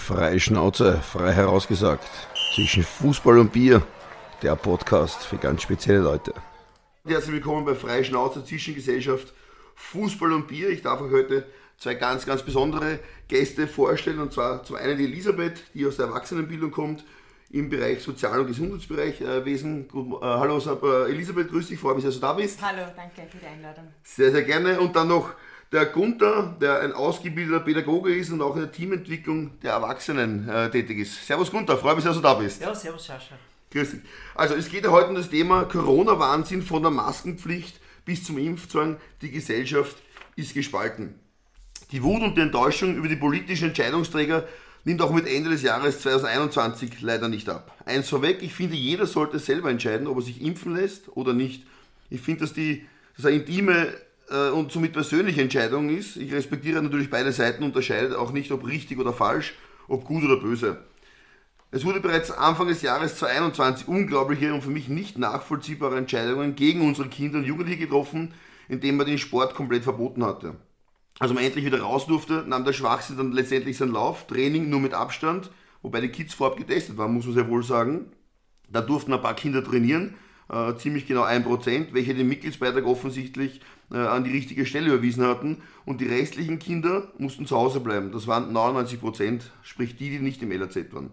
Freie Schnauze, frei herausgesagt. Zwischen Fußball und Bier. Der Podcast für ganz spezielle Leute. Herzlich willkommen bei Freie Schnauze, Zwischengesellschaft Fußball und Bier. Ich darf euch heute zwei ganz, ganz besondere Gäste vorstellen. Und zwar zum einen die Elisabeth, die aus der Erwachsenenbildung kommt, im Bereich Sozial- und Gesundheitsbereichwesen. Äh, hallo äh, Elisabeth, grüß dich, freue mich, dass du da bist. Hallo, danke für die Einladung. Sehr, sehr gerne. Und dann noch der Gunther, der ein ausgebildeter Pädagoge ist und auch in der Teamentwicklung der Erwachsenen äh, tätig ist. Servus Gunther, freue mich, dass du da bist. Ja, servus Sascha. Grüß dich. Also es geht ja heute um das Thema Corona-Wahnsinn von der Maskenpflicht bis zum Impfzwang. Die Gesellschaft ist gespalten. Die Wut und die Enttäuschung über die politischen Entscheidungsträger nimmt auch mit Ende des Jahres 2021 leider nicht ab. Eins vorweg, ich finde, jeder sollte selber entscheiden, ob er sich impfen lässt oder nicht. Ich finde, dass die dass eine intime und somit persönliche Entscheidung ist. Ich respektiere natürlich beide Seiten, unterscheide auch nicht, ob richtig oder falsch, ob gut oder böse. Es wurde bereits Anfang des Jahres 2021 unglaubliche und für mich nicht nachvollziehbare Entscheidungen gegen unsere Kinder und Jugendliche getroffen, indem man den Sport komplett verboten hatte. Als man endlich wieder raus durfte, nahm der Schwachsinn dann letztendlich seinen Lauf, Training nur mit Abstand, wobei die Kids vorab getestet waren, muss man sehr wohl sagen. Da durften ein paar Kinder trainieren, äh, ziemlich genau 1%, welche den Mitgliedsbeitrag offensichtlich äh, an die richtige Stelle überwiesen hatten und die restlichen Kinder mussten zu Hause bleiben. Das waren 99%, sprich die, die nicht im LAZ waren.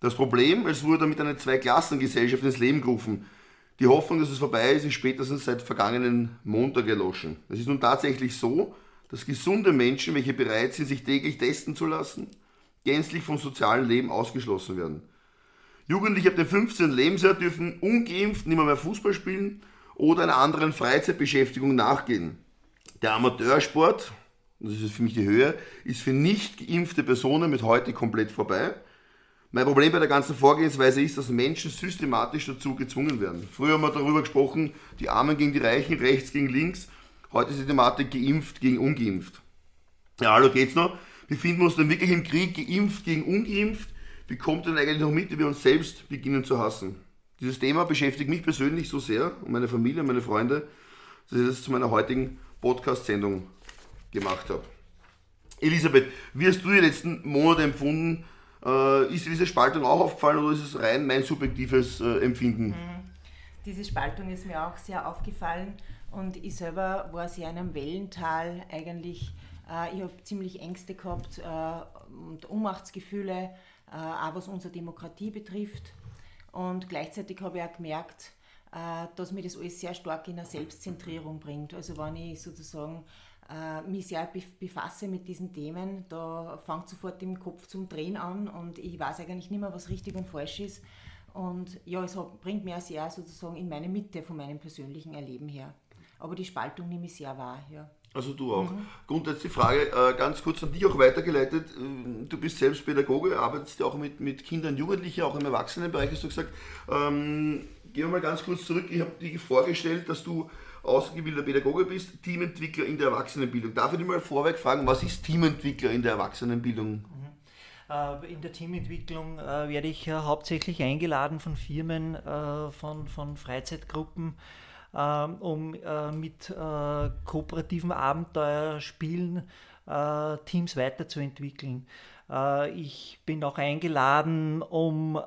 Das Problem, es wurde damit eine Zweiklassengesellschaft ins Leben gerufen. Die Hoffnung, dass es vorbei ist, ist spätestens seit vergangenen Montag erloschen. Es ist nun tatsächlich so, dass gesunde Menschen, welche bereit sind, sich täglich testen zu lassen, gänzlich vom sozialen Leben ausgeschlossen werden. Jugendliche ab dem 15. Lebensjahr dürfen ungeimpft nicht mehr, mehr Fußball spielen oder einer anderen Freizeitbeschäftigung nachgehen. Der Amateursport, das ist für mich die Höhe, ist für nicht geimpfte Personen mit heute komplett vorbei. Mein Problem bei der ganzen Vorgehensweise ist, dass Menschen systematisch dazu gezwungen werden. Früher haben wir darüber gesprochen, die Armen gegen die Reichen, rechts gegen links. Heute ist die Thematik geimpft gegen ungeimpft. Ja, hallo geht's noch? Befinden wir uns denn wirklich im Krieg geimpft gegen ungeimpft? Wie kommt denn eigentlich noch mit, wie wir uns selbst beginnen zu hassen? Dieses Thema beschäftigt mich persönlich so sehr und meine Familie und meine Freunde, dass ich das zu meiner heutigen Podcast-Sendung gemacht habe. Elisabeth, wie hast du die letzten Monate empfunden? Äh, ist dir diese Spaltung auch aufgefallen oder ist es rein mein subjektives äh, Empfinden? Mhm. Diese Spaltung ist mir auch sehr aufgefallen und ich selber war sehr in einem Wellental eigentlich. Äh, ich habe ziemlich Ängste gehabt und Ohnmachtsgefühle, auch was unsere Demokratie betrifft. Und gleichzeitig habe ich auch gemerkt, äh, dass mir das alles sehr stark in eine Selbstzentrierung bringt. Also wenn ich sozusagen äh, mich sehr befasse mit diesen Themen, da fängt sofort im Kopf zum Drehen an und ich weiß eigentlich nicht mehr, was richtig und falsch ist. Und ja, es bringt mir sehr sozusagen in meine Mitte von meinem persönlichen Erleben her. Aber die Spaltung nehme ich sehr wahr, ja. Also du auch. Mhm. Grundsätzlich die Frage, äh, ganz kurz an dich auch weitergeleitet. Äh, du bist selbst Pädagoge, arbeitest ja auch mit, mit Kindern, Jugendlichen, auch im Erwachsenenbereich, hast du gesagt. Ähm, gehen wir mal ganz kurz zurück. Ich habe dir vorgestellt, dass du ausgebildeter Pädagoge bist, Teamentwickler in der Erwachsenenbildung. Darf ich dich mal vorweg fragen, was ist Teamentwickler in der Erwachsenenbildung? Mhm. Äh, in der Teamentwicklung werde ich hauptsächlich eingeladen von Firmen, von, von Freizeitgruppen, um äh, mit äh, kooperativen Abenteuerspielen äh, Teams weiterzuentwickeln. Ich bin auch eingeladen, um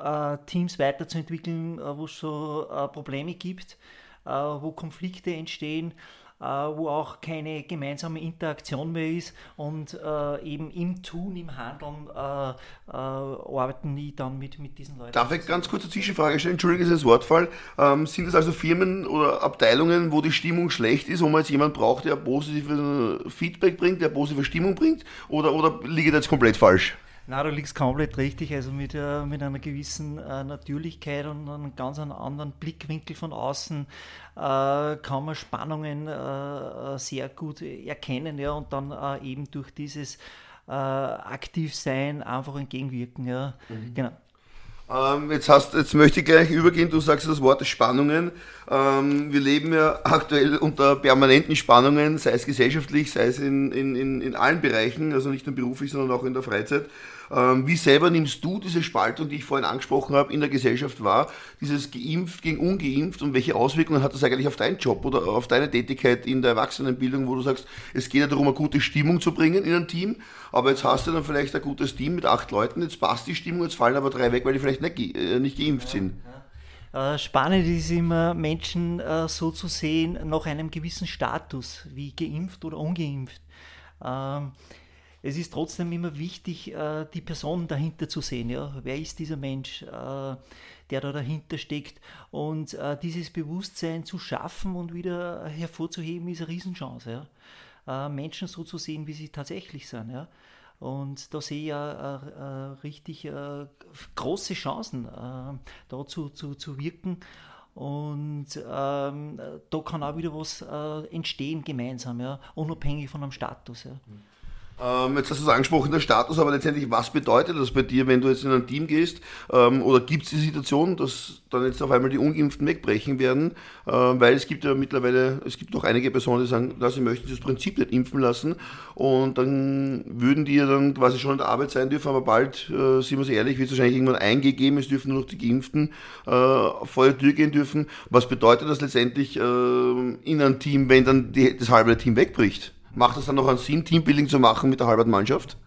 Teams weiterzuentwickeln, wo es so Probleme gibt, wo Konflikte entstehen wo auch keine gemeinsame Interaktion mehr ist und äh, eben im Tun, im Handeln äh, arbeiten die dann mit, mit diesen Leuten. Darf ich ganz kurz eine Zwischenfrage stellen? Entschuldige, das Wortfall. Ähm, sind das also Firmen oder Abteilungen, wo die Stimmung schlecht ist, wo man jetzt jemanden braucht, der positives Feedback bringt, der positive Stimmung bringt? Oder, oder liege ich da jetzt komplett falsch? Na, du liegst komplett richtig. Also mit, äh, mit einer gewissen äh, Natürlichkeit und einem ganz anderen Blickwinkel von außen äh, kann man Spannungen äh, sehr gut erkennen ja, und dann äh, eben durch dieses äh, Aktivsein einfach entgegenwirken. Ja. Mhm. Genau. Ähm, jetzt, hast, jetzt möchte ich gleich übergehen, du sagst das Wort Spannungen. Ähm, wir leben ja aktuell unter permanenten Spannungen, sei es gesellschaftlich, sei es in, in, in allen Bereichen, also nicht nur beruflich, sondern auch in der Freizeit. Ähm, wie selber nimmst du diese Spaltung, die ich vorhin angesprochen habe, in der Gesellschaft wahr? Dieses geimpft gegen ungeimpft und welche Auswirkungen hat das eigentlich auf deinen Job oder auf deine Tätigkeit in der Erwachsenenbildung, wo du sagst, es geht ja darum, eine gute Stimmung zu bringen in ein Team, aber jetzt hast du dann vielleicht ein gutes Team mit acht Leuten, jetzt passt die Stimmung, jetzt fallen aber drei weg, weil die vielleicht nicht, äh, nicht geimpft sind. Äh, spannend ist immer, Menschen äh, so zu sehen, nach einem gewissen Status, wie geimpft oder ungeimpft. Es ist trotzdem immer wichtig, äh, die Person dahinter zu sehen. Ja? Wer ist dieser Mensch, äh, der da dahinter steckt? Und äh, dieses Bewusstsein zu schaffen und wieder hervorzuheben, ist eine Riesenchance. Ja? Menschen so zu sehen, wie sie tatsächlich sind. Ja? Und da sehe ich ja äh, äh, richtig äh, große Chancen, da zu, zu, wirken. Und ähm, da kann auch wieder was entstehen gemeinsam, ja, unabhängig von einem Status. Ja. Mhm. Ähm, jetzt hast du es angesprochen, der Status, aber letztendlich, was bedeutet das bei dir, wenn du jetzt in ein Team gehst? Ähm, oder gibt es die Situation, dass dann jetzt auf einmal die Ungeimpften wegbrechen werden? Ähm, weil es gibt ja mittlerweile, es gibt noch einige Personen, die sagen, dass sie möchten das Prinzip nicht impfen lassen. Und dann würden die ja dann quasi schon in der Arbeit sein dürfen, aber bald, äh, sind wir ehrlich, wird es wahrscheinlich irgendwann eingegeben, es dürfen nur noch die Geimpften äh, vor die Tür gehen dürfen. Was bedeutet das letztendlich äh, in einem Team, wenn dann die, das halbe Team wegbricht? Macht es dann noch einen Sinn, Teambuilding zu machen mit der halben Mannschaft?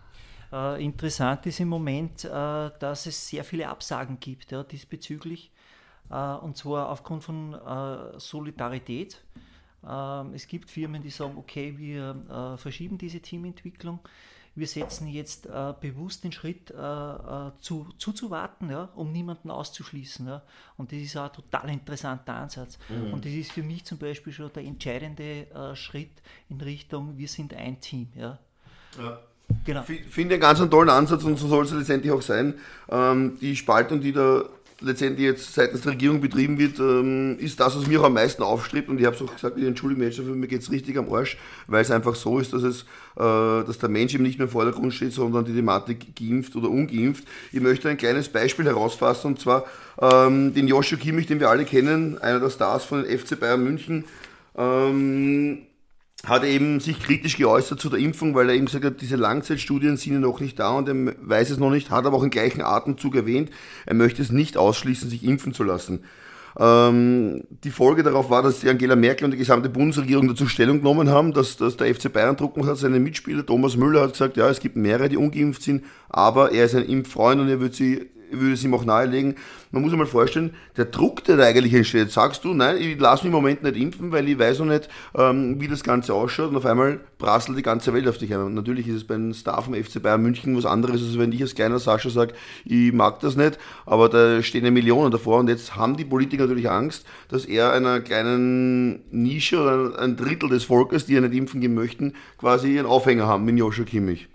Äh, interessant ist im Moment, äh, dass es sehr viele Absagen gibt ja, diesbezüglich. Äh, und zwar aufgrund von äh, Solidarität. Ähm, es gibt Firmen, die sagen, okay, wir äh, verschieben diese Teamentwicklung wir setzen jetzt äh, bewusst den Schritt äh, äh, zu, zuzuwarten, ja, um niemanden auszuschließen. Ja. Und das ist auch ein total interessanter Ansatz. Mhm. Und das ist für mich zum Beispiel schon der entscheidende äh, Schritt in Richtung, wir sind ein Team. Ja. ja. Genau. Finde einen ganz einen tollen Ansatz und so soll es letztendlich auch sein. Ähm, die Spaltung, die da letztendlich jetzt seitens der Regierung betrieben wird, ähm, ist das, was mir auch am meisten aufstrebt. Und ich habe es auch gesagt, ich entschuldige mich dafür, mir geht es richtig am Arsch, weil es einfach so ist, dass, es, äh, dass der Mensch eben nicht mehr im Vordergrund steht, sondern die Thematik geimpft oder ungeimpft. Ich möchte ein kleines Beispiel herausfassen, und zwar ähm, den Joshua Kimmich, den wir alle kennen, einer der Stars von den FC Bayern München. Ähm, hat eben sich kritisch geäußert zu der Impfung, weil er eben gesagt hat, diese Langzeitstudien sind ja noch nicht da und er weiß es noch nicht, hat aber auch im gleichen Atemzug erwähnt, er möchte es nicht ausschließen, sich impfen zu lassen. Ähm, die Folge darauf war, dass die Angela Merkel und die gesamte Bundesregierung dazu Stellung genommen haben, dass, dass der FC Bayern Druck macht. Seine Mitspieler Thomas Müller hat gesagt, ja, es gibt mehrere, die ungeimpft sind, aber er ist ein Impffreund und er wird sie würde es ihm auch nahelegen. Man muss sich mal vorstellen, der Druck, der da eigentlich entsteht, sagst du, nein, ich lasse mich im Moment nicht impfen, weil ich weiß noch nicht, ähm, wie das Ganze ausschaut und auf einmal prasselt die ganze Welt auf dich ein. Und natürlich ist es beim Star vom FC Bayern München was anderes, als wenn ich als kleiner Sascha sage, ich mag das nicht, aber da stehen ja Millionen davor und jetzt haben die Politiker natürlich Angst, dass er einer kleinen Nische oder ein Drittel des Volkes, die ja nicht impfen gehen möchten, quasi einen Aufhänger haben mit Joshua Kimmich.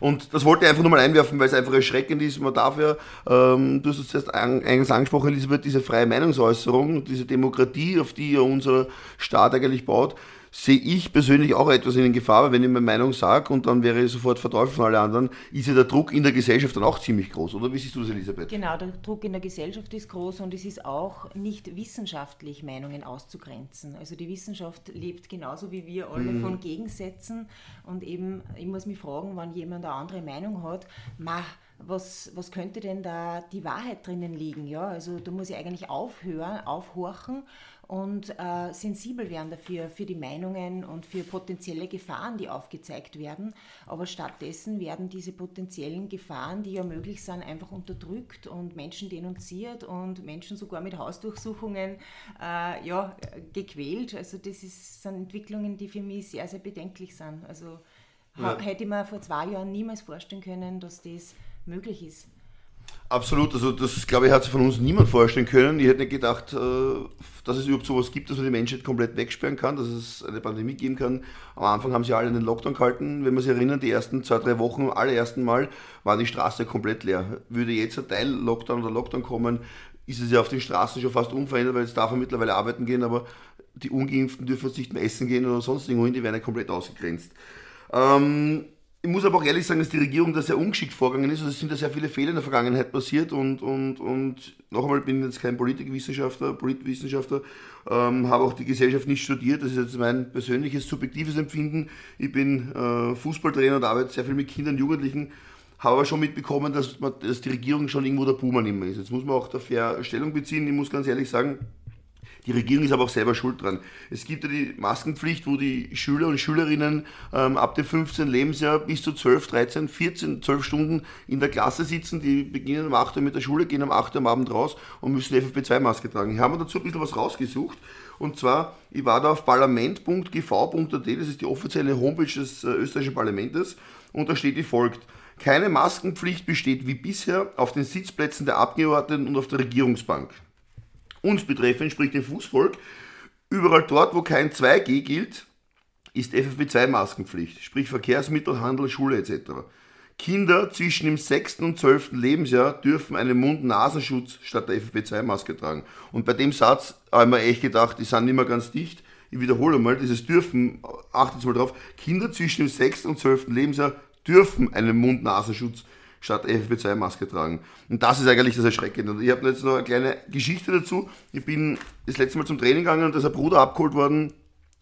Und das wollte ich einfach nur mal einwerfen, weil es einfach erschreckend ist. Man darf ja, ähm, du hast es zuerst eingangs angesprochen, Elisabeth, diese freie Meinungsäußerung, diese Demokratie, auf die ja unser Staat eigentlich baut, sehe ich persönlich auch etwas in Gefahr, weil wenn ich meine Meinung sage und dann wäre ich sofort verteufelt von allen anderen, ist ja der Druck in der Gesellschaft dann auch ziemlich groß, oder? Wie siehst du das, Elisabeth? Genau, der Druck in der Gesellschaft ist groß und es ist auch nicht wissenschaftlich, Meinungen auszugrenzen. Also die Wissenschaft lebt genauso wie wir alle mhm. von Gegensätzen und eben, ich muss mich fragen, wann jemand eine andere Meinung hat, ma, was, was könnte denn da die Wahrheit drinnen liegen? Ja, also da muss ich eigentlich aufhören, aufhorchen und äh, sensibel werden dafür, für die Meinungen und für potenzielle Gefahren, die aufgezeigt werden. Aber stattdessen werden diese potenziellen Gefahren, die ja möglich sind, einfach unterdrückt und Menschen denunziert und Menschen sogar mit Hausdurchsuchungen äh, ja, gequält. Also das ist, sind Entwicklungen, die für mich sehr, sehr bedenklich sind. Also ja. hätte ich mir vor zwei Jahren niemals vorstellen können, dass das möglich ist. Absolut, also das glaube ich hat sich von uns niemand vorstellen können. Ich hätte nicht gedacht, äh, dass es überhaupt sowas gibt, dass man die Menschheit komplett wegsperren kann, dass es eine Pandemie geben kann. Am Anfang haben sie alle einen Lockdown gehalten. Wenn man sich erinnert, die ersten zwei, drei Wochen, allerersten Mal, war die Straße komplett leer. Würde jetzt ein Teil Lockdown oder Lockdown kommen, ist es ja auf den Straßen schon fast unverändert, weil jetzt darf man mittlerweile arbeiten gehen, aber die Ungeimpften dürfen jetzt nicht mehr essen gehen oder sonst irgendwo hin, die werden ja komplett ausgegrenzt. Ähm, ich muss aber auch ehrlich sagen, dass die Regierung da sehr ungeschickt vorgegangen ist. Also es sind da sehr viele Fehler in der Vergangenheit passiert und, und, und noch einmal bin ich jetzt kein Politikwissenschaftler, Politwissenschaftler, ähm, habe auch die Gesellschaft nicht studiert. Das ist jetzt mein persönliches, subjektives Empfinden. Ich bin äh, Fußballtrainer und arbeite sehr viel mit Kindern und Jugendlichen, habe aber schon mitbekommen, dass, man, dass die Regierung schon irgendwo der Buhmann immer ist. Jetzt muss man auch da fair Stellung beziehen. Ich muss ganz ehrlich sagen, die Regierung ist aber auch selber schuld dran. Es gibt ja die Maskenpflicht, wo die Schüler und Schülerinnen ähm, ab dem 15. Lebensjahr bis zu 12, 13, 14, 12 Stunden in der Klasse sitzen. Die beginnen um 8 Uhr mit der Schule, gehen um 8 Uhr am Abend raus und müssen FFP2-Maske tragen. Ich habe mir dazu ein bisschen was rausgesucht. Und zwar, ich war da auf parlament.gv.at, das ist die offizielle Homepage des äh, österreichischen Parlaments, und da steht wie folgt. Keine Maskenpflicht besteht wie bisher auf den Sitzplätzen der Abgeordneten und auf der Regierungsbank. Uns betreffend, sprich dem Fußvolk, überall dort, wo kein 2G gilt, ist FFP2-Maskenpflicht, sprich Verkehrsmittel, Handel, Schule etc. Kinder zwischen dem 6. und 12. Lebensjahr dürfen einen Mund-Nasenschutz statt der FFP2-Maske tragen. Und bei dem Satz habe ich mir echt gedacht, die sind nicht mehr ganz dicht. Ich wiederhole mal, dieses dürfen, achtet mal drauf, Kinder zwischen dem 6. und 12. Lebensjahr dürfen einen Mund-Nasenschutz statt FFP2-Maske tragen. Und das ist eigentlich das Erschreckende. Und ich habe jetzt noch eine kleine Geschichte dazu. Ich bin das letzte Mal zum Training gegangen und da ist ein Bruder abgeholt worden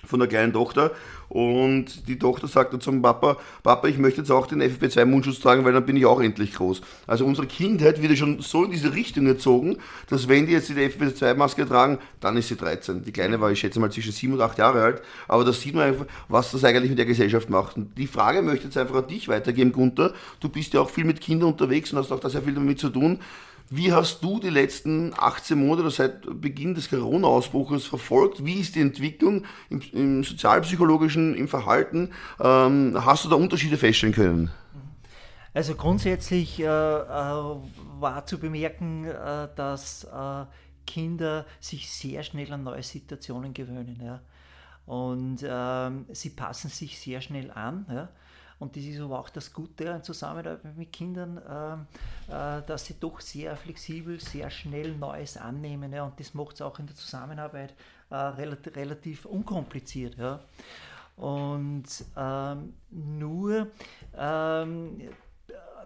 von der kleinen Tochter und die Tochter sagte zum Papa, Papa, ich möchte jetzt auch den FFP2-Mundschutz tragen, weil dann bin ich auch endlich groß. Also unsere Kindheit wird ja schon so in diese Richtung erzogen, dass wenn die jetzt die FFP2-Maske tragen, dann ist sie 13. Die Kleine war, ich schätze mal, zwischen 7 und 8 Jahre alt, aber da sieht man einfach, was das eigentlich mit der Gesellschaft macht. Und die Frage möchte ich jetzt einfach an dich weitergeben, Gunther. Du bist ja auch viel mit Kindern unterwegs und hast auch da sehr viel damit zu tun. Wie hast du die letzten 18 Monate seit Beginn des Corona-Ausbruches verfolgt? Wie ist die Entwicklung im, im sozialpsychologischen, im Verhalten? Ähm, hast du da Unterschiede feststellen können? Also grundsätzlich äh, äh, war zu bemerken, äh, dass äh, Kinder sich sehr schnell an neue Situationen gewöhnen. Ja? Und ähm, sie passen sich sehr schnell an. Ja? Und das ist aber auch das Gute in Zusammenarbeit mit Kindern, äh, äh, dass sie doch sehr flexibel, sehr schnell Neues annehmen. Ja, und das macht es auch in der Zusammenarbeit äh, relativ, relativ, unkompliziert. Ja. Und ähm, nur ähm,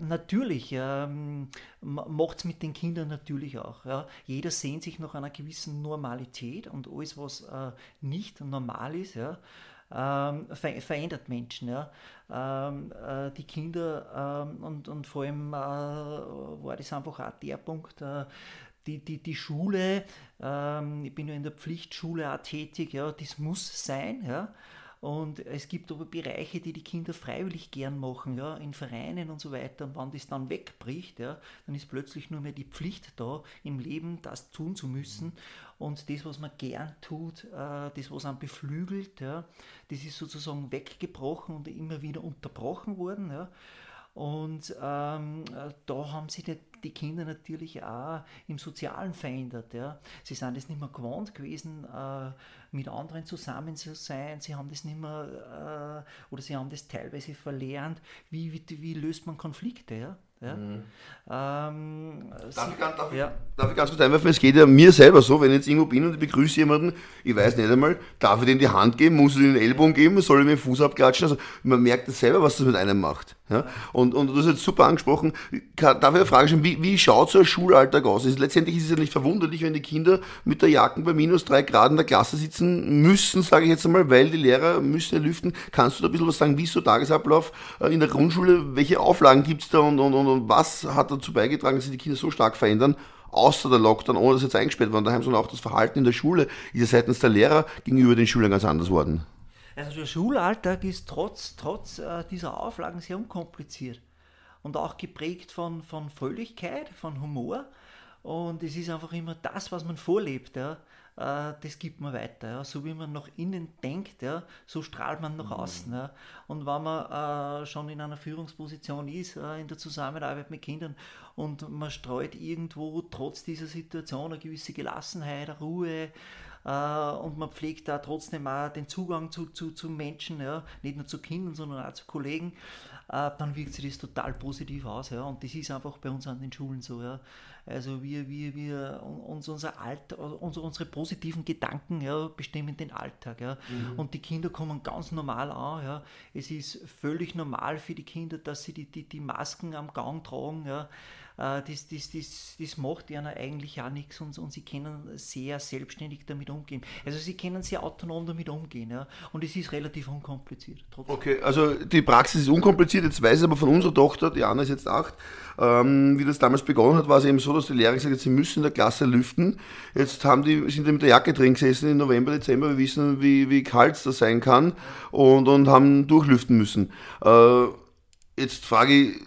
natürlich ähm, macht es mit den Kindern natürlich auch. Ja. Jeder sehnt sich nach einer gewissen Normalität und alles, was äh, nicht normal ist, ja, ähm, ver verändert Menschen. Ja. Ähm, äh, die Kinder ähm, und, und vor allem äh, war das einfach auch der Punkt, äh, die, die, die Schule, ähm, ich bin ja in der Pflichtschule auch tätig, ja, das muss sein. Ja. Und es gibt aber Bereiche, die die Kinder freiwillig gern machen, ja, in Vereinen und so weiter. Und wenn das dann wegbricht, ja, dann ist plötzlich nur mehr die Pflicht da, im Leben das tun zu müssen. Und das, was man gern tut, äh, das, was einen beflügelt, ja, das ist sozusagen weggebrochen und immer wieder unterbrochen worden. Ja. Und ähm, da haben sich die, die, Kinder natürlich auch im Sozialen verändert. Ja. Sie sind es nicht mehr gewohnt gewesen, äh, mit anderen zusammen zu sein. Sie haben das nicht mehr, äh, oder sie haben das teilweise verlernt. Wie, wie, wie löst man Konflikte? Ja? Ja? Mhm. Ähm, darf, ich, darf, ja. darf, ich, ganz kurz einwerfen, es geht ja mir selber so, wenn ich jetzt irgendwo bin und ich begrüße jemanden, ich weiß nicht einmal, darf ich dem die Hand geben, muss ich den Elbogen geben, soll ich mir den Fuß abklatschen? Also man merkt das selber, was das mit einem macht. Ja? Und, und du hast jetzt super angesprochen, darf ich eine Frage stellen, wie, wie schaut so ein Schulalltag aus? Ist, letztendlich ist es ja nicht verwunderlich, wenn die Kinder mit der Jacken bei minus drei Grad in der Klasse sitzen müssen, sage ich jetzt einmal, weil die Lehrer müssen ja lüften. Kannst du da ein bisschen was sagen, wie ist so Tagesablauf äh, in der Grundschule, welche Auflagen gibt es da und, und, und und was hat dazu beigetragen, dass sich die Kinder so stark verändern? Außer der Lockdown, ohne dass jetzt eingesperrt waren daheim, sondern auch das Verhalten in der Schule ist ja seitens der Lehrer gegenüber den Schülern ganz anders worden. Also der Schulalltag ist trotz, trotz äh, dieser Auflagen sehr unkompliziert und auch geprägt von, von Fröhlichkeit, von Humor. Und es ist einfach immer das, was man vorlebt. Ja. Äh, das gibt man weiter. Ja. So wie man nach innen denkt, ja, so strahlt man nach mhm. außen. Ja. Und wenn man äh, schon in einer Führungsposition ist, äh, in der Zusammenarbeit mit Kindern und man streut irgendwo trotz dieser Situation eine gewisse Gelassenheit, eine Ruhe, äh, und man pflegt da trotzdem auch den Zugang zu, zu, zu Menschen, ja, nicht nur zu Kindern, sondern auch zu Kollegen, äh, dann wirkt sich das total positiv aus. Ja, und das ist einfach bei uns an den Schulen so. Ja. Also wir, wir, wir uns unser Alt, unsere, unsere positiven Gedanken ja, bestimmen den Alltag. Ja. Mhm. Und die Kinder kommen ganz normal an. Ja. Es ist völlig normal für die Kinder, dass sie die, die, die Masken am Gang tragen. Ja. Äh, das, das, das, das macht ihnen eigentlich auch nichts und, und sie können sehr selbstständig damit umgehen. Also sie können sehr autonom damit umgehen ja. und es ist relativ unkompliziert. Trotzdem. Okay, also die Praxis ist unkompliziert, jetzt weiß ich aber von unserer Tochter, die Anna ist jetzt acht, ähm, wie das damals begonnen hat, war es eben so, dass die Lehrer gesagt hat, sie müssen in der Klasse lüften. Jetzt haben die, sind die mit der Jacke drin gesessen im November, Dezember, wir wissen, wie, wie kalt es da sein kann und, und haben durchlüften müssen. Äh, jetzt frage ich,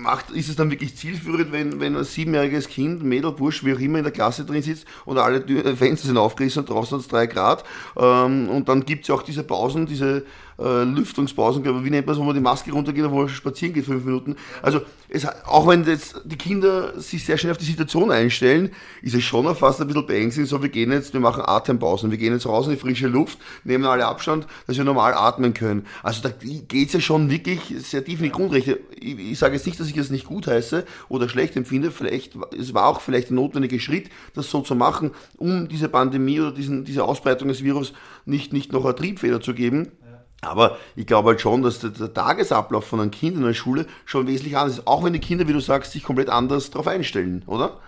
macht, ist es dann wirklich zielführend, wenn, wenn ein siebenjähriges Kind, Mädel, Bursch, wie auch immer in der Klasse drin sitzt und alle Fenster sind aufgerissen und draußen hat es drei Grad ähm, und dann gibt es ja auch diese Pausen, diese äh, Lüftungspausen, glaube ich, wie nennt man es, wo man die Maske runtergeht wo man spazieren geht, fünf Minuten. Also es, auch wenn jetzt die Kinder sich sehr schnell auf die Situation einstellen, ist es schon fast ein bisschen beängstigend, so wir gehen jetzt, wir machen Atempausen, wir gehen jetzt raus in die frische Luft, nehmen alle Abstand, dass wir normal atmen können. Also da geht es ja schon wirklich sehr tief in die Grundrechte. Ich, ich sage jetzt nicht, dass ich es nicht gut heiße oder schlecht empfinde, vielleicht, es war auch vielleicht ein notwendiger Schritt, das so zu machen, um diese Pandemie oder diesen, diese Ausbreitung des Virus nicht, nicht noch eine Triebfeder zu geben. Aber ich glaube halt schon, dass der, der, Tagesablauf von einem Kind in der Schule schon wesentlich anders ist. Auch wenn die Kinder, wie du sagst, sich komplett anders darauf einstellen, oder?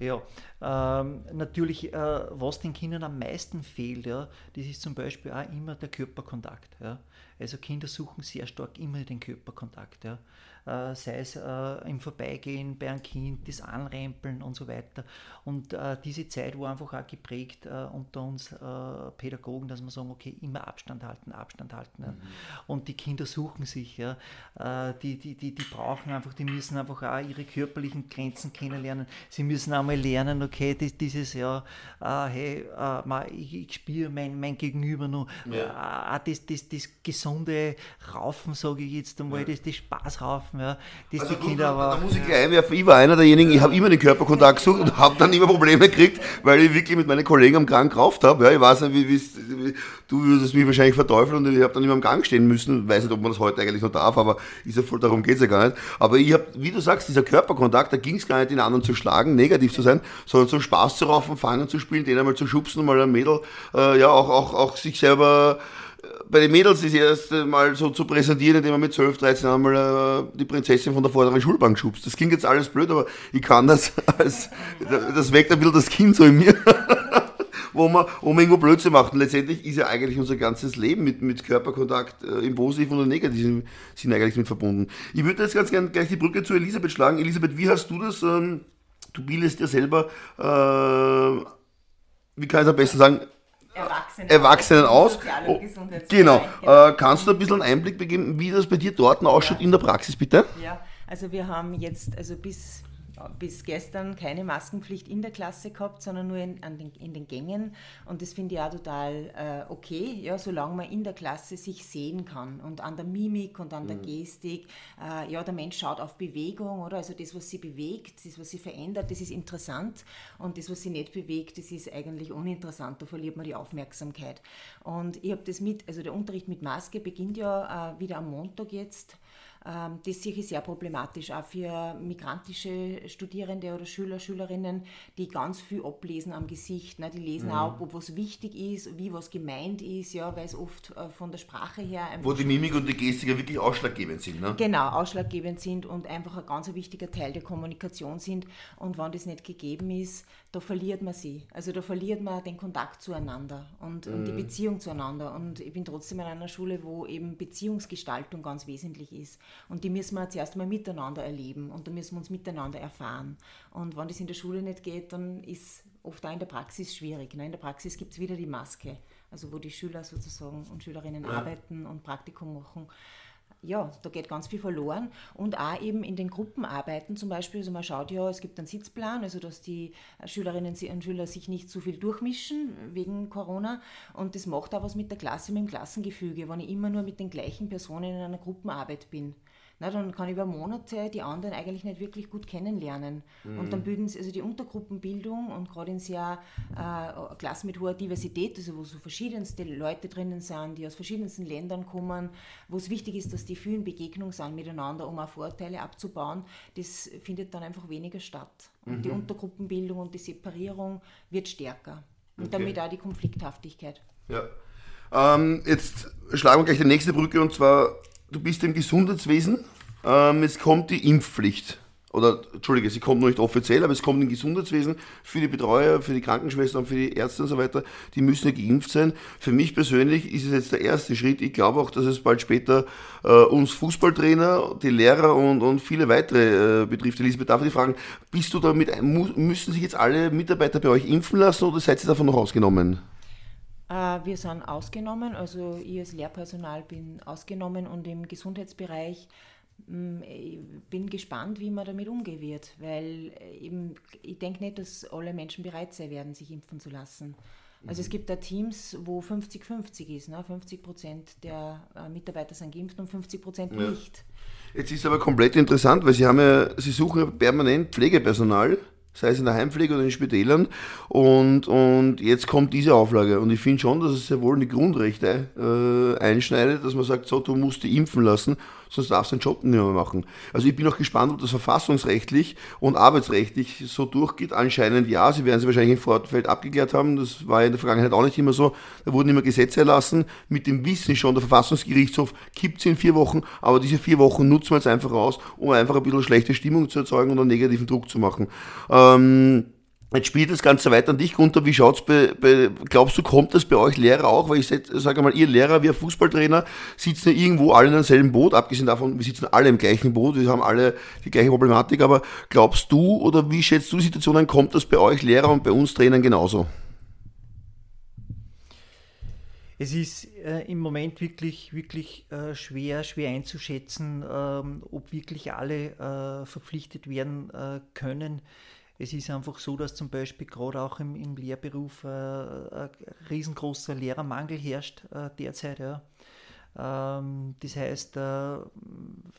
Ja, ähm, natürlich, äh, was den Kindern am meisten fehlt, ja, das ist zum Beispiel auch immer der Körperkontakt. Ja. Also Kinder suchen sehr stark immer den Körperkontakt. Ja. Äh, sei es äh, im Vorbeigehen bei einem Kind, das Anrempeln und so weiter. Und äh, diese Zeit war einfach auch geprägt unter uns Pädagogen, dass wir sagen, okay, immer Abstand halten, Abstand halten. Mhm. Und die Kinder suchen sich, ja. die, die, die, die brauchen einfach, die müssen einfach auch ihre körperlichen Grenzen kennenlernen. Sie müssen einmal lernen, okay, das, dieses, ja, hey, ich, ich spüre mein, mein Gegenüber noch, ja. das, das, das gesunde Raufen, sage ich jetzt einmal, ja. das, das Spaßraufen laufen, ja, die also die Kinder aber. Da muss ich gleich einwerfen, ich war einer derjenigen, ich habe immer den Körperkontakt gesucht und habe dann immer Probleme gekriegt, weil ich wirklich mit meinen Kollegen am Gang gerauft habe. Ja, ich weiß nicht, wie, wie, du würdest mich wahrscheinlich verteufeln und ich habe dann immer am Gang stehen müssen. Ich weiß nicht, ob man das heute eigentlich noch darf, aber ist ja voll, darum geht es ja gar nicht. Aber ich habe, wie du sagst, dieser Körperkontakt, da ging es gar nicht, den anderen zu schlagen, negativ zu sein, sondern zum Spaß zu raufen, fangen zu spielen, den einmal zu schubsen, mal ein Mädel, äh, ja, auch, auch, auch sich selber bei den Mädels ist erst mal so zu präsentieren, indem man mit 12, 13 Jahren mal äh, die Prinzessin von der vorderen Schulbank schubst. Das klingt jetzt alles blöd, aber ich kann das als, das weckt ein bisschen das Kind so in mir. wo man, wo man irgendwo Blödsinn macht. Und letztendlich ist ja eigentlich unser ganzes Leben mit, mit Körperkontakt äh, im positiven und negativen Sinn eigentlich mit verbunden. Ich würde jetzt ganz gerne gleich die Brücke zu Elisabeth schlagen. Elisabeth, wie hast du das? Ähm, du bildest ja selber, äh, wie kann ich es am besten sagen, Erwachsenen, Erwachsenen aus. Oh, genau. Äh, kannst du ein bisschen einen Einblick geben, wie das bei dir dort ausschaut ja. in der Praxis, bitte? Ja, also wir haben jetzt, also bis bis gestern keine Maskenpflicht in der Klasse gehabt, sondern nur in, den, in den Gängen. Und das finde ich auch total äh, okay, ja, solange man in der Klasse sich sehen kann und an der Mimik und an der mhm. Gestik. Äh, ja, der Mensch schaut auf Bewegung, oder? Also das, was sie bewegt, das, was sie verändert, das ist interessant. Und das, was sie nicht bewegt, das ist eigentlich uninteressant. Da verliert man die Aufmerksamkeit. Und ich habe das mit, also der Unterricht mit Maske beginnt ja äh, wieder am Montag jetzt. Ähm, das sehe ich sehr problematisch, auch für migrantische Studierende oder Schüler, Schülerinnen, die ganz viel ablesen am Gesicht. Ne? Die lesen mhm. auch, ob was wichtig ist, wie was gemeint ist, ja, weil es oft äh, von der Sprache her... Wo die Mimik und die Gestik ja wirklich ausschlaggebend sind. Ne? Genau, ausschlaggebend sind und einfach ein ganz wichtiger Teil der Kommunikation sind. Und wenn das nicht gegeben ist, da verliert man sie. Also da verliert man den Kontakt zueinander und, mhm. und, die mhm. Beziehung zueinander. Und ich bin trotzdem in einer Schule, wo eben Beziehungsgestaltung ganz wesentlich ist. Und die müssen wir zuerst mal miteinander erleben und da müssen wir uns miteinander erfahren. Und wenn das in der Schule nicht geht, dann ist oft auch in der Praxis schwierig. Ne? In der Praxis gibt es wieder die Maske, also wo die Schüler sozusagen und Schülerinnen ja. arbeiten und Praktikum machen ja, da geht ganz viel verloren. Und auch eben in den Gruppenarbeiten zum Beispiel, also man schaut ja, es gibt einen Sitzplan, also dass die Schülerinnen und Schüler sich nicht zu viel durchmischen wegen Corona. Und das macht auch was mit der Klasse, mit dem Klassengefüge, wenn ich immer nur mit den gleichen Personen in einer Gruppenarbeit bin. Na, dann kann ich über Monate die anderen eigentlich nicht wirklich gut kennenlernen. Mhm. Und dann bilden sie also die Untergruppenbildung und gerade in sehr äh, Klassen mit hoher Diversität, also wo so verschiedenste Leute drinnen sind, die aus verschiedensten Ländern kommen, wo es wichtig ist, dass die vielen Begegnungen sind miteinander, um auch Vorteile abzubauen, das findet dann einfach weniger statt. Und mhm. die Untergruppenbildung und die Separierung wird stärker. Und okay. damit auch die Konflikthaftigkeit. Ja. Ähm, jetzt schlagen wir gleich die nächste Brücke und zwar, du bist im Gesundheitswesen. Ähm, es kommt die Impfpflicht. Oder, Entschuldige, sie kommt noch nicht offiziell, aber es kommt im Gesundheitswesen für die Betreuer, für die Krankenschwestern, für die Ärzte und so weiter. Die müssen ja geimpft sein. Für mich persönlich ist es jetzt der erste Schritt. Ich glaube auch, dass es bald später äh, uns Fußballtrainer, die Lehrer und, und viele weitere äh, betrifft. Elisabeth, darf ich dich fragen, bist du damit, müssen sich jetzt alle Mitarbeiter bei euch impfen lassen oder seid ihr davon noch ausgenommen? Äh, wir sind ausgenommen, also ich als Lehrpersonal bin ausgenommen und im Gesundheitsbereich mm, bin gespannt, wie man damit umgehen wird, weil äh, eben, ich denke nicht, dass alle Menschen bereit sein werden, sich impfen zu lassen. Also es mhm. gibt da Teams, wo 50-50 ist. Ne? 50 Prozent der äh, Mitarbeiter sind geimpft und 50 Prozent ja. nicht. Jetzt ist aber komplett interessant, weil Sie haben ja, Sie suchen permanent Pflegepersonal sei es in der Heimpflege oder in Spitälern. Und, und jetzt kommt diese Auflage. Und ich finde schon, dass es sehr wohl eine Grundrechte äh, einschneidet, dass man sagt, so, du musst dich impfen lassen, sonst darfst du den Job nicht mehr machen. Also ich bin auch gespannt, ob das verfassungsrechtlich und arbeitsrechtlich so durchgeht. Anscheinend ja, sie werden sie wahrscheinlich im Vorfeld abgeklärt haben. Das war in der Vergangenheit auch nicht immer so. Da wurden immer Gesetze erlassen. Mit dem Wissen schon, der Verfassungsgerichtshof kippt sie in vier Wochen, aber diese vier Wochen nutzen wir jetzt einfach aus, um einfach ein bisschen schlechte Stimmung zu erzeugen und einen negativen Druck zu machen. Ähm, Jetzt spielt das Ganze weiter an dich, Gunther. Wie schaut's bei, bei, glaubst du, kommt das bei euch Lehrer auch? Weil ich sage mal, ihr Lehrer, wir Fußballtrainer sitzen ja irgendwo alle in demselben Boot, abgesehen davon, wir sitzen alle im gleichen Boot, wir haben alle die gleiche Problematik, aber glaubst du oder wie schätzt du die Situation ein, kommt das bei euch Lehrer und bei uns Trainern genauso? Es ist äh, im Moment wirklich, wirklich äh, schwer, schwer einzuschätzen, ähm, ob wirklich alle äh, verpflichtet werden äh, können. Es ist einfach so, dass zum Beispiel gerade auch im, im Lehrberuf äh, ein riesengroßer Lehrermangel herrscht äh, derzeit. Ja. Ähm, das heißt, äh,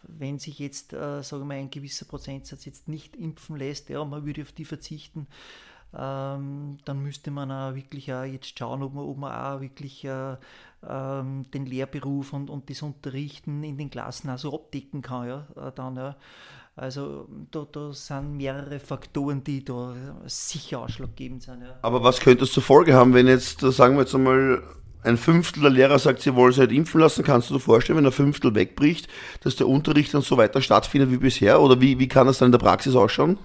wenn sich jetzt, äh, sagen wir ein gewisser Prozentsatz jetzt nicht impfen lässt, ja, man würde auf die verzichten, ähm, dann müsste man auch wirklich auch jetzt schauen, ob man, ob man auch wirklich äh, ähm, den Lehrberuf und, und das Unterrichten in den Klassen also abdecken kann. Ja, äh, dann, ja. Also da, da sind mehrere Faktoren, die da sicher ausschlaggebend sind. Ja. Aber was könnte es zur Folge haben, wenn jetzt, sagen wir jetzt einmal, ein Fünftel der Lehrer sagt, sie wollen sich halt impfen lassen, kannst du dir vorstellen, wenn ein Fünftel wegbricht, dass der Unterricht dann so weiter stattfindet wie bisher? Oder wie, wie kann das dann in der Praxis ausschauen?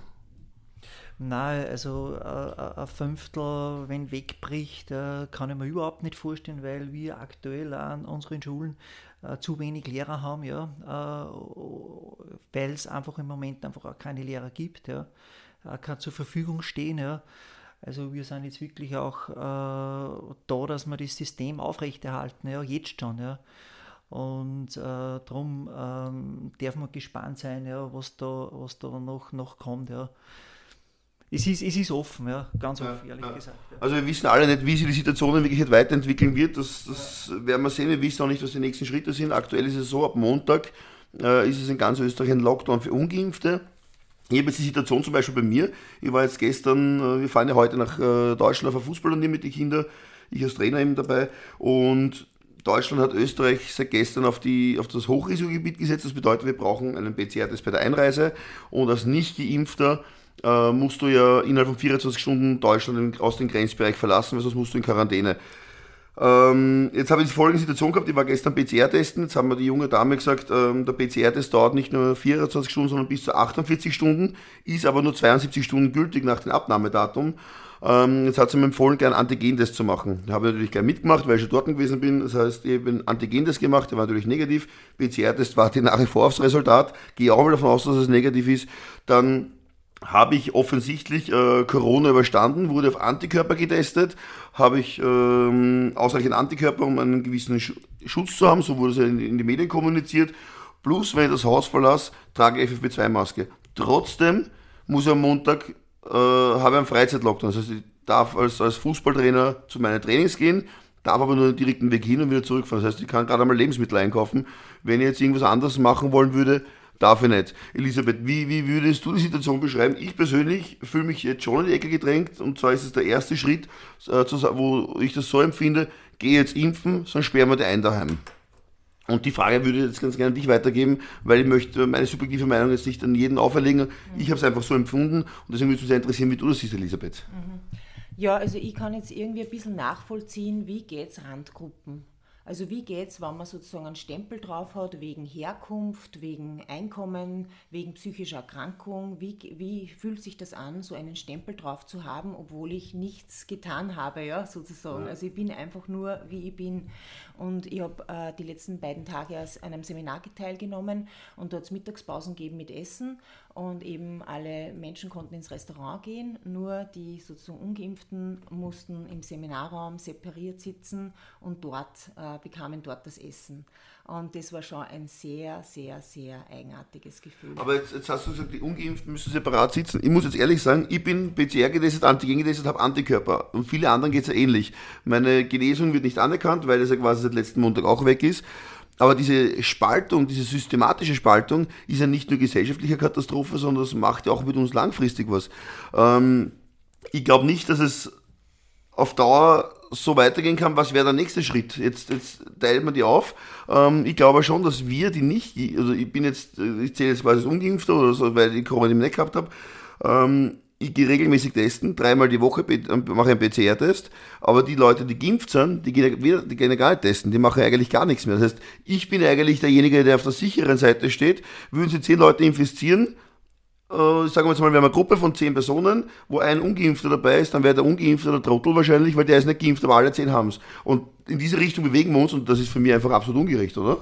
Nein, also ein Fünftel, wenn wegbricht, äh, kann ich mir überhaupt nicht vorstellen, weil wir aktuell an unseren Schulen äh, zu wenig Lehrer haben, ja, äh, weil es einfach im Moment einfach auch keine Lehrer gibt, ja, äh, kann zur Verfügung stehen, ja. Also wir sind jetzt wirklich auch äh, da, dass wir das System aufrechterhalten, ja, jetzt schon, ja. Und äh, darum ähm, darf man gespannt sein, ja, was da, was da noch, noch kommt, ja es ist, es ist offen, ja, ganz offen, ja, ehrlich ja. gesagt. Ja. Also wir wissen alle nicht, wie sich die Situation in Wirklichkeit weiterentwickeln wird. Das, das werden wir sehen. Wir wissen auch nicht, was die nächsten Schritte sind. Aktuell ist es so, ab Montag äh, ist es in ganz Österreich ein Lockdown für Ungeimpfte. Ich habe jetzt die Situation zum Beispiel bei mir. Ich war jetzt gestern, äh, wir fahren ja heute nach äh, Deutschland auf ein Fußballturnier mit den Kindern. Ich als Trainer eben dabei. Und Deutschland hat Österreich seit gestern auf, die, auf das Hochrisikogebiet gesetzt. Das bedeutet, wir brauchen einen PCR-Test bei der Einreise. Und als nicht geimpfter äh, musst du ja innerhalb von 24 Stunden Deutschland aus dem Grenzbereich verlassen, weil sonst musst du in Quarantäne. Ähm, jetzt habe ich die folgende Situation gehabt, ich war gestern PCR testen, jetzt haben mir die junge Dame gesagt, ähm, der PCR-Test dauert nicht nur 24 Stunden, sondern bis zu 48 Stunden, ist aber nur 72 Stunden gültig nach dem Abnahmedatum. Ähm, jetzt hat sie mir empfohlen, gleich einen Antigentest zu machen. Da habe ich natürlich gleich mitgemacht, weil ich schon dort gewesen bin. Das heißt, ich habe einen Antigentest gemacht, der war natürlich negativ. PCR-Test warte nach wie vor aufs Resultat. Gehe auch mal davon aus, dass es negativ ist. Dann habe ich offensichtlich äh, Corona überstanden, wurde auf Antikörper getestet, habe ich ähm, ausreichend Antikörper, um einen gewissen Sch Schutz zu haben, so wurde es in, in, die Medien kommuniziert. Plus, wenn ich das Haus verlasse, trage ich FFP2-Maske. Trotzdem muss ich am Montag, äh, habe einen Freizeitlockdown. Das heißt, ich darf als, als Fußballtrainer zu meinen Trainings gehen, darf aber nur den direkten Weg hin und wieder zurückfahren. Das heißt, ich kann gerade einmal Lebensmittel einkaufen. Wenn ich jetzt irgendwas anderes machen wollen würde, darf ich nicht. Elisabeth, wie, wie würdest du die Situation beschreiben? Ich persönlich fühle mich jetzt schon in die Ecke gedrängt und zwar ist es der erste Schritt, äh, wo ich das so empfinde, geh jetzt impfen, sonst sperren wir dich ein daheim. Und die Frage würde ich jetzt ganz gerne an dich weitergeben, weil ich möchte meine subjektive Meinung jetzt nicht an jeden auferlegen. Mhm. Ich habe es einfach so empfunden und deswegen würde es mich sehr interessieren, wie du das siehst, Elisabeth. Mhm. Ja, also ich kann jetzt irgendwie ein bisschen nachvollziehen, wie geht es Randgruppen. Also wie geht es, wenn man sozusagen einen Stempel drauf hat, wegen Herkunft, wegen Einkommen, wegen psychischer Erkrankung? Wie, wie fühlt sich das an, so einen Stempel drauf zu haben, obwohl ich nichts getan habe, ja, sozusagen? Ja. Also ich bin einfach nur, wie ich bin. Und ich habe äh, die letzten beiden Tage aus einem Seminar teilgenommen und dort Mittagspausen geben mit Essen und eben alle Menschen konnten ins Restaurant gehen, nur die sozusagen Ungeimpften mussten im Seminarraum separiert sitzen und dort äh, bekamen dort das Essen. Und das war schon ein sehr, sehr, sehr eigenartiges Gefühl. Aber jetzt, jetzt hast du gesagt, die Ungeimpften müssen separat sitzen. Ich muss jetzt ehrlich sagen, ich bin PCR getestet, Antigen getestet, habe Antikörper. Und viele anderen geht es ja ähnlich. Meine Genesung wird nicht anerkannt, weil das ja quasi seit letzten Montag auch weg ist. Aber diese Spaltung, diese systematische Spaltung ist ja nicht nur gesellschaftliche Katastrophe, sondern das macht ja auch mit uns langfristig was. Ähm, ich glaube nicht, dass es auf Dauer so weitergehen kann, was wäre der nächste Schritt? Jetzt, jetzt teilt man die auf. Ähm, ich glaube schon, dass wir, die nicht, also ich bin jetzt, ich zähle jetzt quasi als Ungeimpfter oder so, weil ich Corona im Neck gehabt habe, ähm, ich gehe regelmäßig testen, dreimal die Woche mache einen PCR-Test, aber die Leute, die geimpft sind, die gehen, wieder, die gehen gar nicht testen, die machen eigentlich gar nichts mehr. Das heißt, ich bin eigentlich derjenige, der auf der sicheren Seite steht. Würden Sie zehn Leute infizieren, äh, sagen wir jetzt mal, wir haben eine Gruppe von zehn Personen, wo ein Ungeimpfter dabei ist, dann wäre der Ungeimpfte der Trottel wahrscheinlich, weil der ist nicht geimpft, aber alle zehn haben es. Und in diese Richtung bewegen wir uns und das ist für mich einfach absolut ungerecht, oder?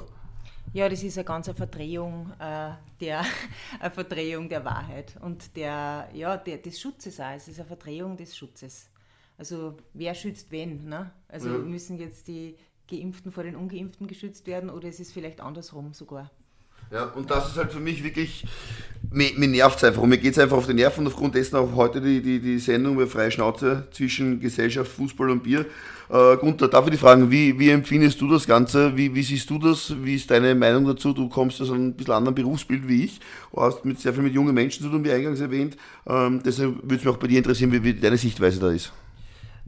Ja, das ist eine ganze Verdrehung äh, der eine Verdrehung der Wahrheit und der, ja, der, des Schutzes auch. Es ist eine Verdrehung des Schutzes. Also wer schützt wen? Ne? Also ja. müssen jetzt die Geimpften vor den Ungeimpften geschützt werden oder ist es vielleicht andersrum sogar? Ja, und das ist halt für mich wirklich, mir, mir nervt es einfach und mir geht es einfach auf die Nerven und aufgrund dessen auch heute die, die, die Sendung über freie Schnauze zwischen Gesellschaft, Fußball und Bier. Äh, Gunther, darf ich dich fragen, wie, wie empfindest du das Ganze? Wie, wie siehst du das? Wie ist deine Meinung dazu? Du kommst aus einem bisschen anderen Berufsbild wie ich, du hast mit sehr viel mit jungen Menschen zu tun, wie eingangs erwähnt. Ähm, deshalb würde es mich auch bei dir interessieren, wie, wie deine Sichtweise da ist.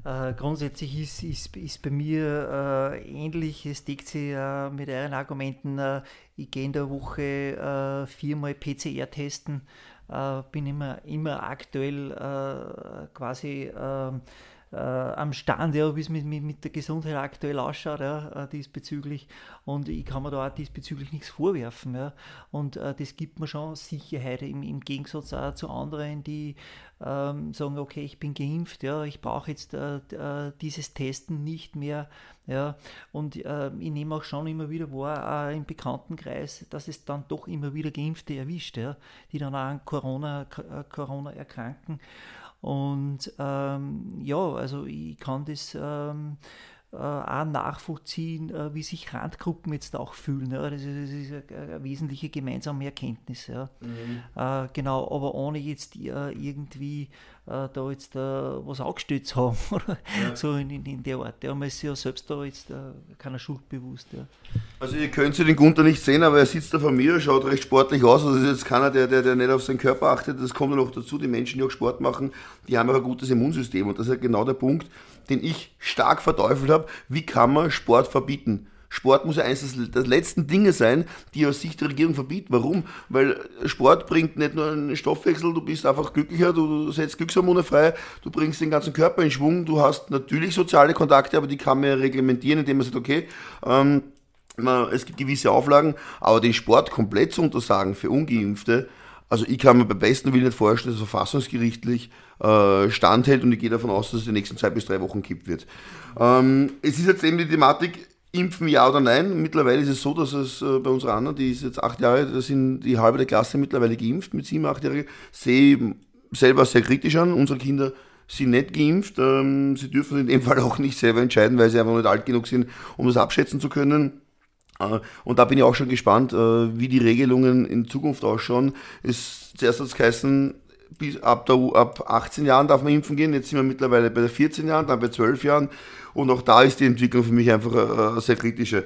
Äh, grundsätzlich ist, ist, ist bei mir äh, ähnlich, es deckt sich äh, mit euren Argumenten. Äh, ich gehe in der Woche äh, viermal PCR testen, bin immer, immer aktuell quasi ähm, äh, am Stand, ja, wie es mit, mit, mit, der Gesundheit aktuell ausschaut, ja, äh, diesbezüglich. Und ich kann mir da auch diesbezüglich nichts vorwerfen. Ja. Und äh, das gibt mir schon Sicherheit im, im Gegensatz auch zu anderen, die ähm, sagen, okay, ich bin geimpft, ja, ich brauche jetzt äh, äh dieses Testen nicht mehr. Ja. Und äh, ich nehme auch schon immer wieder wahr, im Bekanntenkreis, dass es dann doch immer wieder Geimpfte erwischt, ja, die dann auch an Corona, Corona erkranken. Und ähm, ja, also ich kann das ähm, äh, auch nachvollziehen, äh, wie sich Randgruppen jetzt auch fühlen. Ja. Das, ist, das ist eine, eine, wesentliche gemeinsame Erkenntnis. Ja. Mhm. Äh, genau, aber ohne jetzt irgendwie da jetzt was angestellt zu haben ja. so in, in, in, der Art. Ja, man ist ja selbst da jetzt keiner Schuld bewusst. Ja. Also ihr könnt den Gunther nicht sehen, aber er sitzt da vor mir, schaut recht sportlich aus. Also das ist jetzt keiner, der, der, der nicht auf seinen Körper achtet. Das kommt noch dazu, die Menschen, die auch Sport machen, die haben auch ein gutes Immunsystem. Und das ist ja genau der Punkt, den ich stark verteufelt habe. Wie kann man Sport verbieten? Sport muss ja eines der letzten Dinge sein, die aus Sicht der Regierung verbieten. Warum? Weil Sport bringt nicht nur einen Stoffwechsel, du bist einfach glücklicher, du setzt Glückshormone frei, du bringst den ganzen Körper in Schwung, du hast natürlich soziale Kontakte, aber die kann man ja reglementieren, indem man sagt, okay, ähm, es gibt gewisse Auflagen, aber den Sport komplett zu untersagen für Ungeimpfte, also ich kann mir beim besten Willen nicht vorstellen, dass verfassungsgerichtlich äh, standhält und ich gehe davon aus, dass es die nächsten zwei bis drei Wochen kippt wird. Ähm, es ist jetzt eben die Thematik, impfen ja oder nein. Mittlerweile ist es so, dass es äh, bei unserer Anna, die ist jetzt acht Jahre, da sind die halbe der Klasse mittlerweile geimpft mit sieben, achtjährigen, sehe selber sehr kritisch an. Unsere Kinder sind nicht geimpft. Ähm, sie dürfen in dem Fall auch nicht selber entscheiden, weil sie einfach nicht alt genug sind, um das abschätzen zu können. Äh, und da bin ich auch schon gespannt, äh, wie die Regelungen in Zukunft ausschauen. Es zuerst hat es geheißen, bis ab, der, ab 18 Jahren darf man impfen gehen. Jetzt sind wir mittlerweile bei 14 Jahren, dann bei 12 Jahren. Und auch da ist die Entwicklung für mich einfach eine, sehr kritische.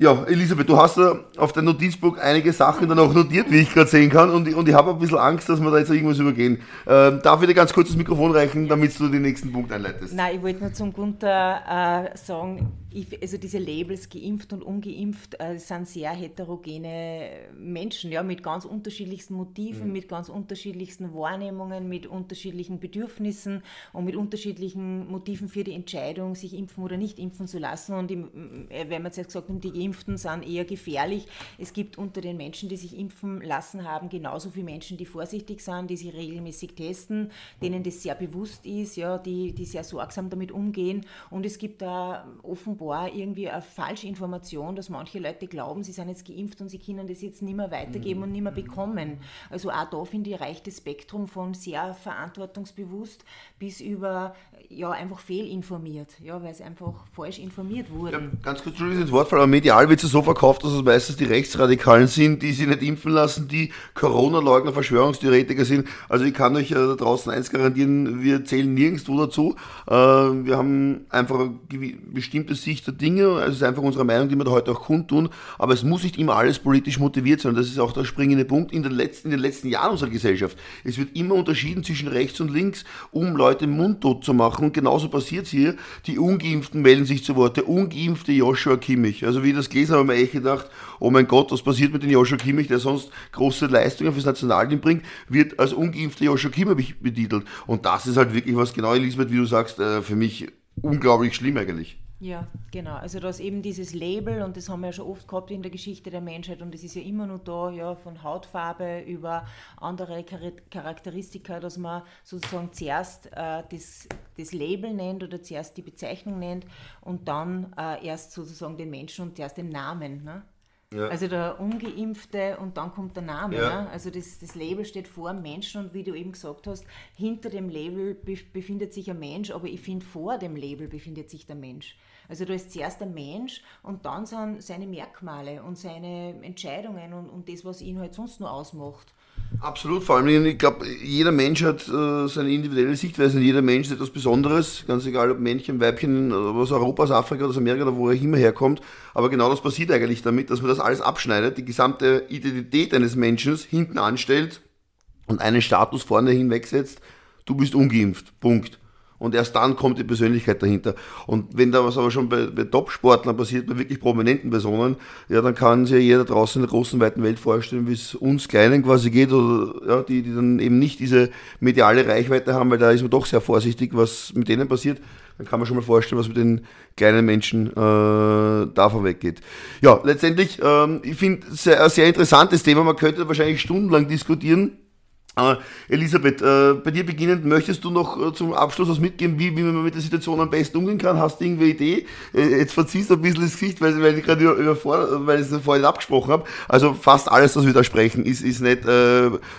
Ja, Elisabeth, du hast da auf dein Notizbuch einige Sachen dann auch notiert, wie ich gerade sehen kann, und, und ich habe ein bisschen Angst, dass wir da jetzt irgendwas übergehen. Ähm, darf ich dir ganz kurz das Mikrofon reichen, damit du den nächsten Punkt einleitest? Nein, ich wollte nur zum Gunther äh, sagen, ich, also diese Labels geimpft und ungeimpft äh, sind sehr heterogene Menschen, ja, mit ganz unterschiedlichsten Motiven, mhm. mit ganz unterschiedlichsten Wahrnehmungen, mit unterschiedlichen Bedürfnissen und mit unterschiedlichen Motiven für die Entscheidung, sich impfen oder nicht impfen zu lassen. Und im, äh, wenn man jetzt gesagt hat, die Geimpften sind eher gefährlich. Es gibt unter den Menschen, die sich impfen lassen haben, genauso viele Menschen, die vorsichtig sind, die sich regelmäßig testen, denen das sehr bewusst ist, ja, die, die sehr sorgsam damit umgehen. Und es gibt da offenbar offenbar irgendwie eine falsche Information, dass manche Leute glauben, sie sind jetzt geimpft und sie können das jetzt nicht mehr weitergeben mhm. und nicht mehr bekommen. Also auch da finde ich reicht das Spektrum von sehr verantwortungsbewusst bis über ja einfach fehlinformiert, ja, weil sie einfach falsch informiert wurden. Ja, ganz kurz, Entschuldigung, ins Wortfall, aber medial wird es so verkauft, dass es meistens die Rechtsradikalen sind, die sich nicht impfen lassen, die Corona-Leugner, Verschwörungstheoretiker sind. Also ich kann euch äh, da draußen eins garantieren, wir zählen nirgendwo dazu. Äh, wir haben einfach eine bestimmte Sicht der Dinge, also es ist einfach unsere Meinung, die wir heute auch kundtun, aber es muss nicht immer alles politisch motiviert sein. Das ist auch der springende Punkt in den letzten, in den letzten Jahren unserer Gesellschaft. Es wird immer unterschieden zwischen rechts und links, um Leute mundtot zu machen machen. Und genauso passiert es hier. Die Ungeimpften melden sich zu Wort. Der ungeimpfte Joshua Kimmich. Also wie ich das gelesen habe, habe ich mir echt gedacht, oh mein Gott, was passiert mit dem Joshua Kimmich, der sonst große Leistungen fürs Nationalteam bringt, wird als ungeimpfter Joshua Kimmich betitelt. Und das ist halt wirklich was, genau Elisabeth, wie du sagst, äh, für mich unglaublich schlimm eigentlich. Ja, genau. Also da ist eben dieses Label und das haben wir ja schon oft gehabt in der Geschichte der Menschheit und das ist ja immer nur da, ja, von Hautfarbe über andere Charakteristika, dass man sozusagen zuerst äh, das, das Label nennt oder zuerst die Bezeichnung nennt und dann äh, erst sozusagen den Menschen und zuerst den Namen. Ne? Ja. Also der Ungeimpfte und dann kommt der Name. Ja. Ne? Also das, das Label steht vor dem Menschen und wie du eben gesagt hast, hinter dem Label befindet sich ein Mensch, aber ich finde, vor dem Label befindet sich der Mensch. Also da ist zuerst der Mensch und dann sind seine Merkmale und seine Entscheidungen und, und das, was ihn halt sonst nur ausmacht. Absolut, vor allem, ich glaube, jeder Mensch hat äh, seine individuelle Sichtweise und jeder Mensch ist etwas Besonderes, ganz egal ob Männchen, Weibchen, aus Europa, aus Afrika, aus Amerika oder wo er immer herkommt. Aber genau das passiert eigentlich damit, dass man das alles abschneidet, die gesamte Identität eines Menschen hinten anstellt und einen Status vorne hinwegsetzt, du bist ungeimpft, Punkt und erst dann kommt die Persönlichkeit dahinter. Und wenn da was aber schon bei, bei Top-Sportlern passiert, bei wirklich prominenten Personen, ja, dann kann sich ja jeder draußen in der großen, weiten Welt vorstellen, wie es uns Kleinen quasi geht, oder ja, die, die dann eben nicht diese mediale Reichweite haben, weil da ist man doch sehr vorsichtig, was mit denen passiert. Dann kann man schon mal vorstellen, was mit den kleinen Menschen äh, davon weggeht. Ja, letztendlich, ähm, ich finde es ein sehr interessantes Thema. Man könnte wahrscheinlich stundenlang diskutieren Elisabeth, äh, bei dir beginnend, möchtest du noch äh, zum Abschluss was mitgeben, wie, wie man mit der Situation am besten umgehen kann? Hast du irgendeine Idee? Äh, jetzt verziehst du ein bisschen das Gesicht, weil, weil ich gerade über, weil ich es vorhin abgesprochen habe. Also fast alles, was wir da sprechen, ist, ist nicht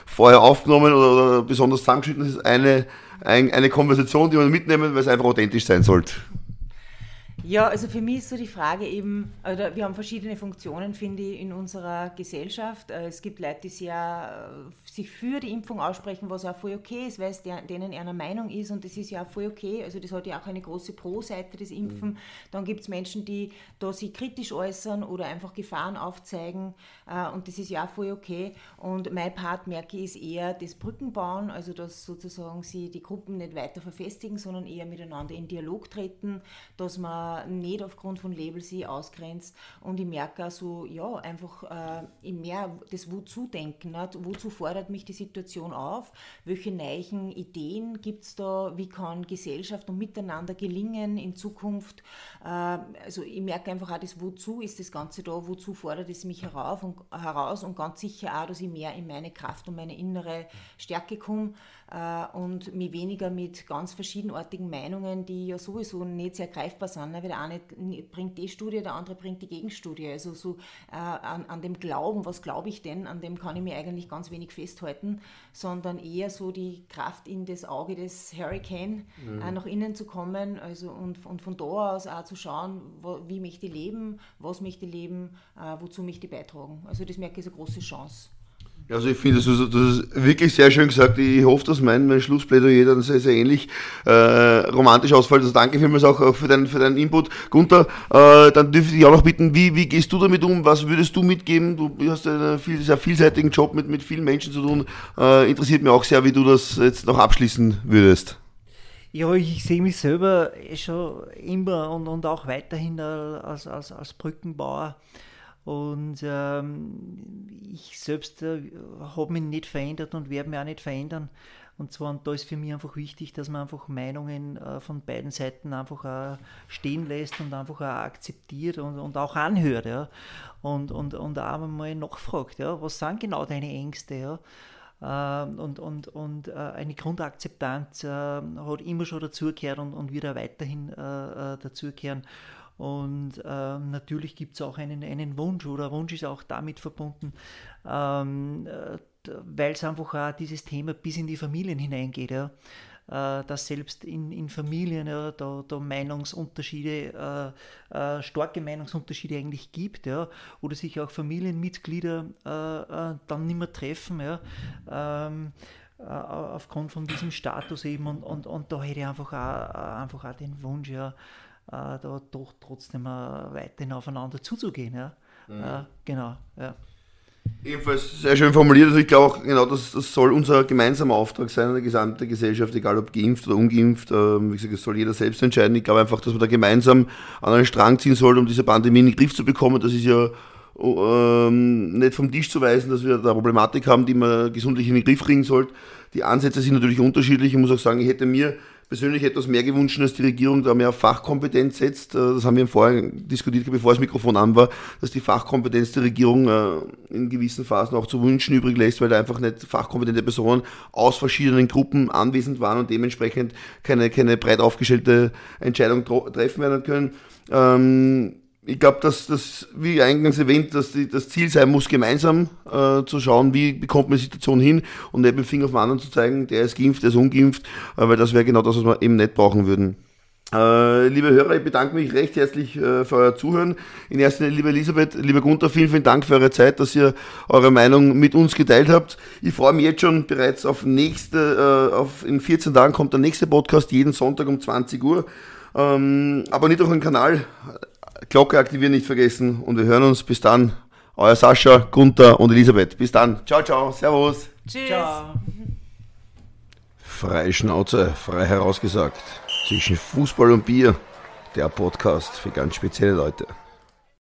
vorher aufgenommen oder, besonders zusammengeschnitten. Es ist eine, ein, eine Konversation, die man mitnehmen, weil es einfach authentisch sein sollte. Ja, also für mich ist so die Frage eben, oder wir haben verschiedene Funktionen, finde ich, in unserer Gesellschaft. Äh, es gibt Leute, die sehr, äh, sich für die Impfung aussprechen, was auch voll okay ist, weil es denen einer Meinung ist und das ist ja auch voll okay. Also das hat ja auch eine große Pro-Seite, das Impfen. Mhm. Dann gibt es Menschen, die da sich kritisch äußern oder einfach Gefahren aufzeigen äh, und das ist ja auch voll okay. Und mein Part, merke ich, ist eher das Brückenbauen, also dass sozusagen sie die Gruppen nicht weiter verfestigen, sondern eher miteinander in Dialog treten, dass man nicht aufgrund von Labels sie ausgrenzt. Und ich merke auch so, ja, einfach äh, mehr das Wozu-Denken. Wozu fordert mich die Situation auf? Welche neuen Ideen gibt es da? Wie kann Gesellschaft und Miteinander gelingen in Zukunft? Äh, also ich merke einfach auch, das Wozu ist das Ganze da, wozu fordert es mich herauf und heraus und ganz sicher auch, dass ich mehr in meine Kraft und meine innere Stärke komme äh, und mich weniger mit ganz verschiedenartigen Meinungen, die ja sowieso nicht sehr greifbar sind, ne? weil der eine bringt die Studie, der andere bringt die Gegenstudie. Also so äh, an, an dem Glauben, was glaube ich denn, an dem kann ich mir eigentlich ganz wenig festhalten, sondern eher so die Kraft in das Auge des Hurricane mhm. äh, nach innen zu kommen also und, und von da aus auch zu schauen, wo, wie möchte ich leben, was möchte ich leben, äh, wozu möchte ich beitragen. Also das merke ich als eine große Chance. Also ich finde, das, ist wirklich sehr schön gesagt. Ich hoffe, dass mein, mein Schlussplädoyer dann sehr, sehr ähnlich äh, romantisch ausfällt. Also danke vielmals auch, auch für, deinen, für deinen Input. Gunther, äh, dann dürfte ich auch noch bitten, wie, wie gehst du damit um? Was würdest du mitgeben? Du hast einen viel, sehr vielseitigen Job mit, mit vielen Menschen zu tun. Äh, interessiert mich auch sehr, wie du das jetzt noch abschließen würdest. Ja, ich sehe mich selber schon immer und, und auch weiterhin als, als, als Brückenbauer. Und ähm, ich selbst äh, habe mich nicht verändert und werde mich auch nicht verändern. Und zwar, und da ist für mich einfach wichtig, dass man einfach Meinungen äh, von beiden Seiten einfach auch stehen lässt und einfach auch akzeptiert und, und auch anhört. Ja. Und, und, und auch mal nachfragt, ja, was sind genau deine Ängste? Ja. Ähm, und, und, und äh, eine Grundakzeptanz äh, hat immer schon dazugehört und, und wird auch weiterhin äh, dazugehören. Und ähm, natürlich gibt es auch einen, einen Wunsch oder Wunsch ist auch damit verbunden, ähm, weil es einfach auch dieses Thema bis in die Familien hineingeht. Ja dass selbst in, in Familien ja, da, da Meinungsunterschiede, äh, äh, starke Meinungsunterschiede eigentlich gibt, ja, oder sich auch Familienmitglieder äh, dann nicht mehr treffen, ja, ähm, aufgrund von diesem Status eben und, und, und da hätte ich einfach auch, einfach auch den Wunsch, ja, da doch trotzdem weiterhin aufeinander zuzugehen. Ja. Mhm. genau, ja. Ebenfalls sehr schön formuliert. Also ich glaube auch, genau, das, das soll unser gemeinsamer Auftrag sein, eine gesamte Gesellschaft, egal ob geimpft oder ungeimpft. Ähm, wie gesagt, das soll jeder selbst entscheiden. Ich glaube einfach, dass man da gemeinsam an einen Strang ziehen soll, um diese Pandemie in den Griff zu bekommen. Das ist ja ähm, nicht vom Tisch zu weisen, dass wir da Problematik haben, die man gesundlich in den Griff kriegen sollte. Die Ansätze sind natürlich unterschiedlich. Ich muss auch sagen, ich hätte mir persönlich etwas mehr gewünscht, dass die Regierung da mehr Fachkompetenz setzt. Äh, das haben wir vorher diskutiert, bevor das Mikrofon an war, dass die Fachkompetenz der Regierung äh, in gewissen Phasen auch zu wünschen übrig lässt, weil da einfach nicht fachkompetente Personen aus verschiedenen Gruppen anwesend waren und dementsprechend keine, keine breit aufgestellte Entscheidung treffen werden können. Ich glaube, dass das, wie eingangs erwähnt, dass die, das Ziel sein muss, gemeinsam äh, zu schauen, wie bekommt man die Situation hin und nicht mit dem Finger auf den anderen zu zeigen, der ist geimpft, der ist ungeimpft, äh, weil das wäre genau das, was wir eben nicht brauchen würden. Äh, liebe Hörer, ich bedanke mich recht herzlich äh, für euer Zuhören. In erster Linie, liebe Elisabeth, lieber Gunther, vielen, vielen Dank für eure Zeit, dass ihr eure Meinung mit uns geteilt habt. Ich freue mich jetzt schon bereits auf nächste, äh, auf, in 14 Tagen kommt der nächste Podcast, jeden Sonntag um 20 Uhr. Ähm, abonniert auch den Kanal, Glocke aktivieren nicht vergessen und wir hören uns. Bis dann. Euer Sascha, Gunther und Elisabeth. Bis dann. Ciao, ciao. Servus. Tschüss. Ciao. Freie Schnauze, frei herausgesagt. Zwischen Fußball und Bier. Der Podcast für ganz spezielle Leute.